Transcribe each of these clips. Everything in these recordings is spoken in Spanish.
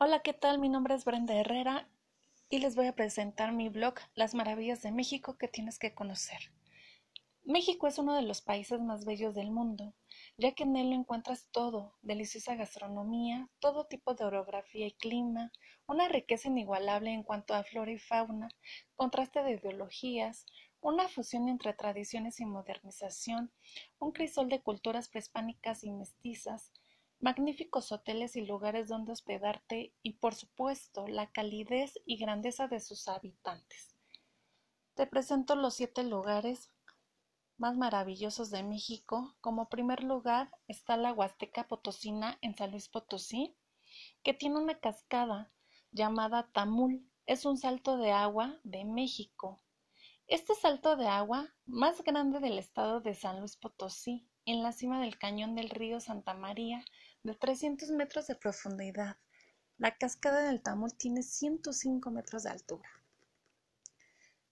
Hola, ¿qué tal? Mi nombre es Brenda Herrera y les voy a presentar mi blog Las maravillas de México que tienes que conocer. México es uno de los países más bellos del mundo, ya que en él encuentras todo, deliciosa gastronomía, todo tipo de orografía y clima, una riqueza inigualable en cuanto a flora y fauna, contraste de ideologías, una fusión entre tradiciones y modernización, un crisol de culturas prehispánicas y mestizas, magníficos hoteles y lugares donde hospedarte y por supuesto la calidez y grandeza de sus habitantes. Te presento los siete lugares más maravillosos de México. Como primer lugar está la Huasteca Potosina en San Luis Potosí, que tiene una cascada llamada Tamul. Es un salto de agua de México. Este salto de agua más grande del estado de San Luis Potosí, en la cima del cañón del río Santa María, de 300 metros de profundidad. La cascada del Tamul tiene 105 metros de altura.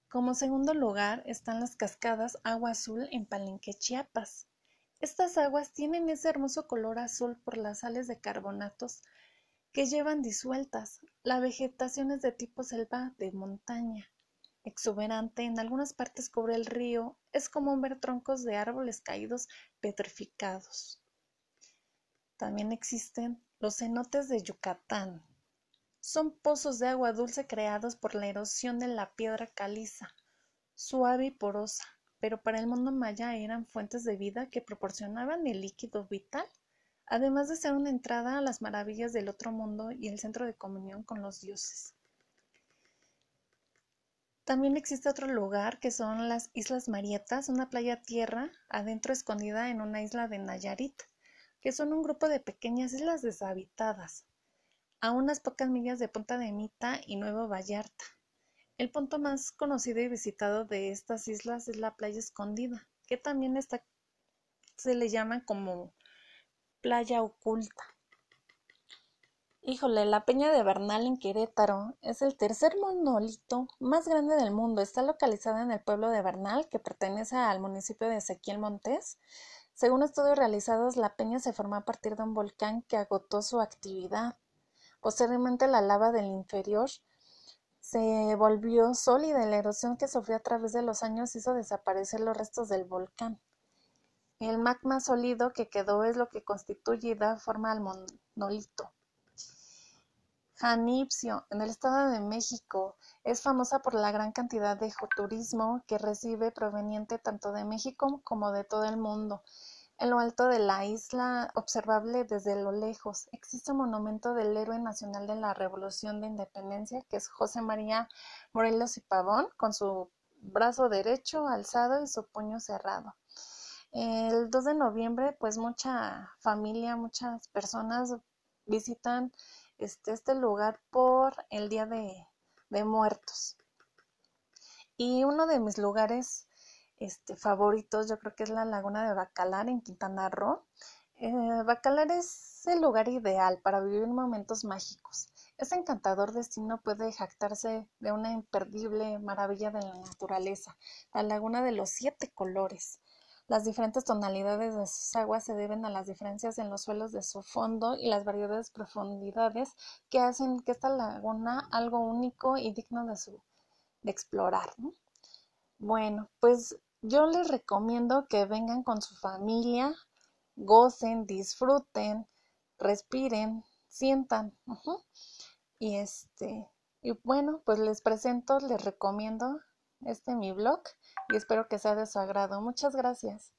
Como segundo lugar están las cascadas Agua Azul en Palenque, Chiapas. Estas aguas tienen ese hermoso color azul por las sales de carbonatos que llevan disueltas. La vegetación es de tipo selva de montaña, exuberante, en algunas partes cubre el río, es común ver troncos de árboles caídos petrificados. También existen los cenotes de Yucatán. Son pozos de agua dulce creados por la erosión de la piedra caliza, suave y porosa, pero para el mundo maya eran fuentes de vida que proporcionaban el líquido vital, además de ser una entrada a las maravillas del otro mundo y el centro de comunión con los dioses. También existe otro lugar que son las Islas Marietas, una playa tierra adentro escondida en una isla de Nayarit que son un grupo de pequeñas islas deshabitadas, a unas pocas millas de Punta de Mita y Nuevo Vallarta. El punto más conocido y visitado de estas islas es la playa escondida, que también está, se le llama como playa oculta. Híjole, la Peña de Bernal en Querétaro es el tercer monolito más grande del mundo. Está localizada en el pueblo de Bernal, que pertenece al municipio de Ezequiel Montes. Según estudios realizados, la peña se formó a partir de un volcán que agotó su actividad. Posteriormente, la lava del inferior se volvió sólida y la erosión que sufrió a través de los años hizo desaparecer los restos del volcán. El magma sólido que quedó es lo que constituye y da forma al monolito. Janipsio, en el Estado de México, es famosa por la gran cantidad de turismo que recibe proveniente tanto de México como de todo el mundo. En lo alto de la isla, observable desde lo lejos, existe un monumento del héroe nacional de la Revolución de Independencia, que es José María Morelos y Pavón, con su brazo derecho alzado y su puño cerrado. El 2 de noviembre, pues mucha familia, muchas personas visitan este, este lugar por el Día de, Muertos. Y uno de mis lugares este, favoritos yo creo que es la laguna de Bacalar en Quintana Roo. Eh, Bacalar es el lugar ideal para vivir momentos mágicos. Este encantador destino puede jactarse de una imperdible maravilla de la naturaleza, la laguna de los siete colores, las diferentes tonalidades de sus aguas se deben a las diferencias en los suelos de su fondo y las variedades profundidades que hacen que esta laguna algo único y digno de, su, de explorar. Bueno, pues yo les recomiendo que vengan con su familia, gocen, disfruten, respiren, sientan. Y este, y bueno, pues les presento, les recomiendo este mi blog y espero que sea de su agrado. Muchas gracias.